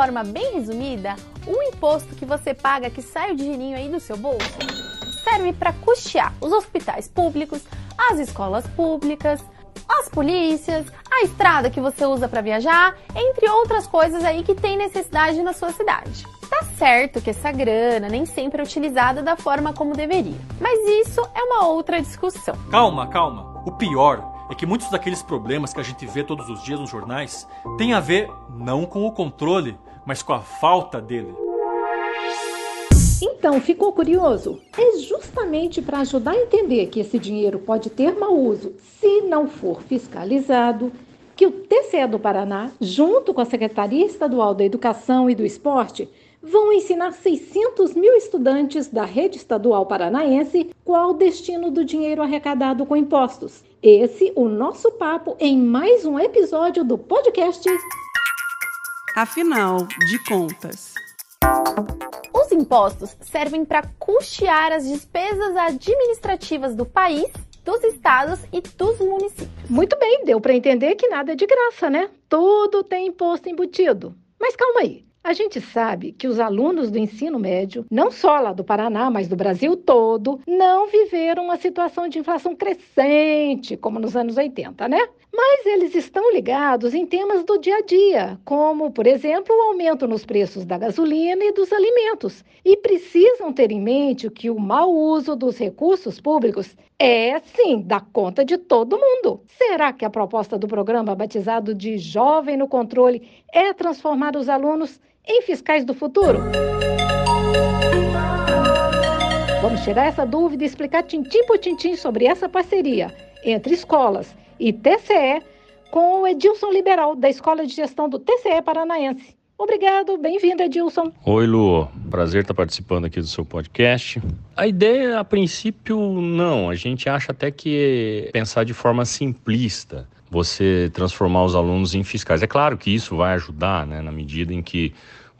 forma bem resumida, o imposto que você paga que sai o dinheirinho aí do seu bolso serve para custear os hospitais públicos, as escolas públicas, as polícias, a estrada que você usa para viajar, entre outras coisas aí que tem necessidade na sua cidade. Tá certo que essa grana nem sempre é utilizada da forma como deveria, mas isso é uma outra discussão. Calma, calma. O pior é que muitos daqueles problemas que a gente vê todos os dias nos jornais têm a ver não com o controle, mas com a falta dele. Então, ficou curioso? É justamente para ajudar a entender que esse dinheiro pode ter mau uso se não for fiscalizado que o TCE do Paraná, junto com a Secretaria Estadual da Educação e do Esporte, vão ensinar 600 mil estudantes da rede estadual paranaense qual o destino do dinheiro arrecadado com impostos. Esse o nosso papo em mais um episódio do podcast. Afinal de contas. Os impostos servem para custear as despesas administrativas do país, dos estados e dos municípios. Muito bem, deu para entender que nada é de graça, né? Tudo tem imposto embutido. Mas calma aí. A gente sabe que os alunos do ensino médio, não só lá do Paraná, mas do Brasil todo, não viveram uma situação de inflação crescente, como nos anos 80, né? Mas eles estão ligados em temas do dia a dia, como, por exemplo, o aumento nos preços da gasolina e dos alimentos, e precisam ter em mente que o mau uso dos recursos públicos é, sim, da conta de todo mundo. Será que a proposta do programa batizado de Jovem no Controle é transformar os alunos em fiscais do futuro? Vamos tirar essa dúvida e explicar tintim por tintim sobre essa parceria entre escolas e TCE com o Edilson Liberal, da Escola de Gestão do TCE Paranaense. Obrigado, bem-vindo, Edilson. Oi, Lu. Prazer estar participando aqui do seu podcast. A ideia, a princípio, não. A gente acha até que é pensar de forma simplista você transformar os alunos em fiscais. É claro que isso vai ajudar, né, na medida em que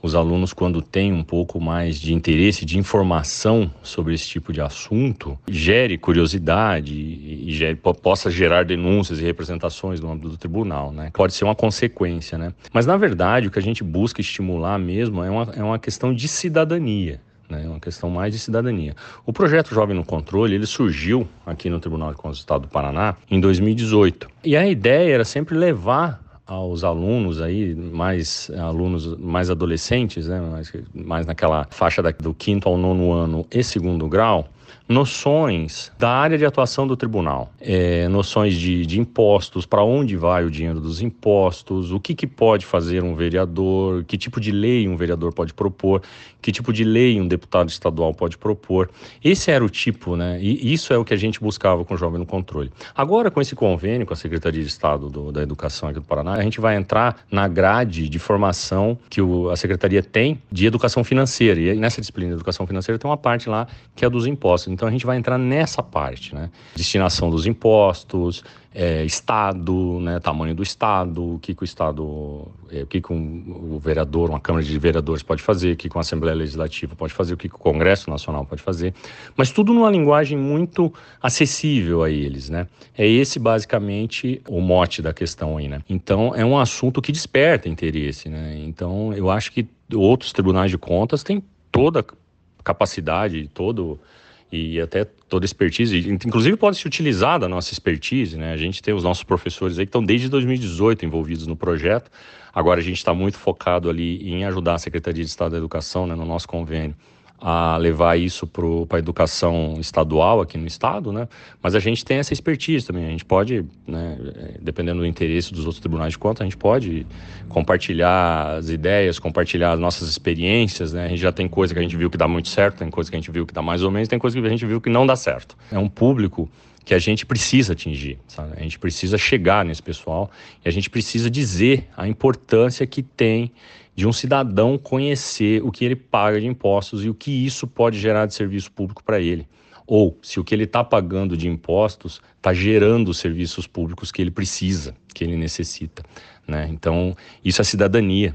os alunos, quando têm um pouco mais de interesse, de informação sobre esse tipo de assunto, gere curiosidade e gere, possa gerar denúncias e representações no âmbito do tribunal, né? Pode ser uma consequência, né? Mas, na verdade, o que a gente busca estimular mesmo é uma, é uma questão de cidadania. Né, é uma questão mais de cidadania. O projeto Jovem no Controle ele surgiu aqui no Tribunal de Contas do Estado do Paraná em 2018 e a ideia era sempre levar aos alunos aí, mais alunos mais adolescentes, né, mais, mais naquela faixa da, do quinto ao nono ano e segundo grau, noções da área de atuação do tribunal, é, noções de, de impostos, para onde vai o dinheiro dos impostos, o que, que pode fazer um vereador, que tipo de lei um vereador pode propor, que tipo de lei um deputado estadual pode propor. Esse era o tipo, né? E isso é o que a gente buscava com o Jovem no Controle. Agora, com esse convênio com a Secretaria de Estado do, da Educação aqui do Paraná, a gente vai entrar na grade de formação que o, a Secretaria tem de educação financeira. E nessa disciplina de educação financeira tem uma parte lá que é dos impostos. Então a gente vai entrar nessa parte, né? Destinação dos impostos, é, Estado, né, tamanho do Estado, o que, que o Estado, é, o que, que um, o vereador, uma Câmara de Vereadores pode fazer, o que, que uma Assembleia Legislativa pode fazer, o que, que o Congresso Nacional pode fazer, mas tudo numa linguagem muito acessível a eles, né? É esse basicamente o mote da questão aí, né? Então é um assunto que desperta interesse, né? Então eu acho que outros tribunais de contas têm toda capacidade, todo e até toda expertise, inclusive pode se utilizar da nossa expertise, né? A gente tem os nossos professores aí que estão desde 2018 envolvidos no projeto. Agora a gente está muito focado ali em ajudar a Secretaria de Estado da Educação, né, no nosso convênio, a levar isso para a educação estadual aqui no estado, né? Mas a gente tem essa expertise também. A gente pode, né, dependendo do interesse dos outros tribunais de contas, a gente pode compartilhar as ideias, compartilhar as nossas experiências, né? A gente já tem coisa que a gente viu que dá muito certo, tem coisa que a gente viu que dá mais ou menos, tem coisa que a gente viu que não dá certo. É um público que a gente precisa atingir, sabe? A gente precisa chegar nesse pessoal e a gente precisa dizer a importância que tem de um cidadão conhecer o que ele paga de impostos e o que isso pode gerar de serviço público para ele. Ou se o que ele está pagando de impostos está gerando os serviços públicos que ele precisa, que ele necessita. Né? Então, isso é cidadania.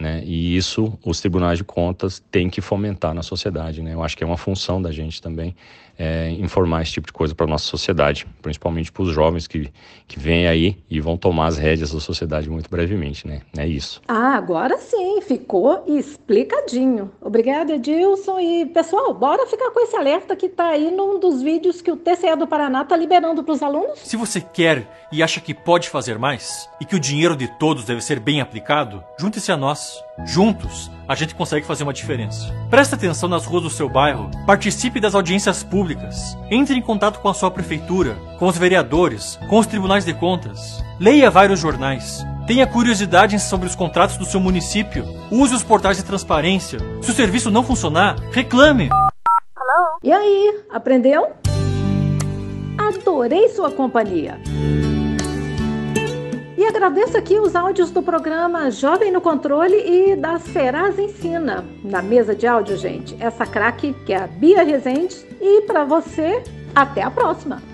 Né? E isso os tribunais de contas têm que fomentar na sociedade. Né? Eu acho que é uma função da gente também é, informar esse tipo de coisa para a nossa sociedade, principalmente para os jovens que, que vêm aí e vão tomar as rédeas da sociedade muito brevemente. Né? É isso. Ah, agora sim, ficou explicadinho. Obrigada, Edilson. E pessoal, bora ficar com esse alerta que está aí num dos vídeos que o TCE do Paraná está liberando para os alunos? Se você quer e acha que pode fazer mais e que o dinheiro de todos deve ser bem aplicado, junte-se a nós. Juntos, a gente consegue fazer uma diferença. Preste atenção nas ruas do seu bairro, participe das audiências públicas, entre em contato com a sua prefeitura, com os vereadores, com os tribunais de contas. Leia vários jornais. Tenha curiosidade sobre os contratos do seu município. Use os portais de transparência. Se o serviço não funcionar, reclame. E aí, aprendeu? Adorei sua companhia. Agradeço aqui os áudios do programa Jovem no Controle e da Serasa Ensina. Na mesa de áudio, gente, essa craque que é a Bia Rezende. E para você, até a próxima!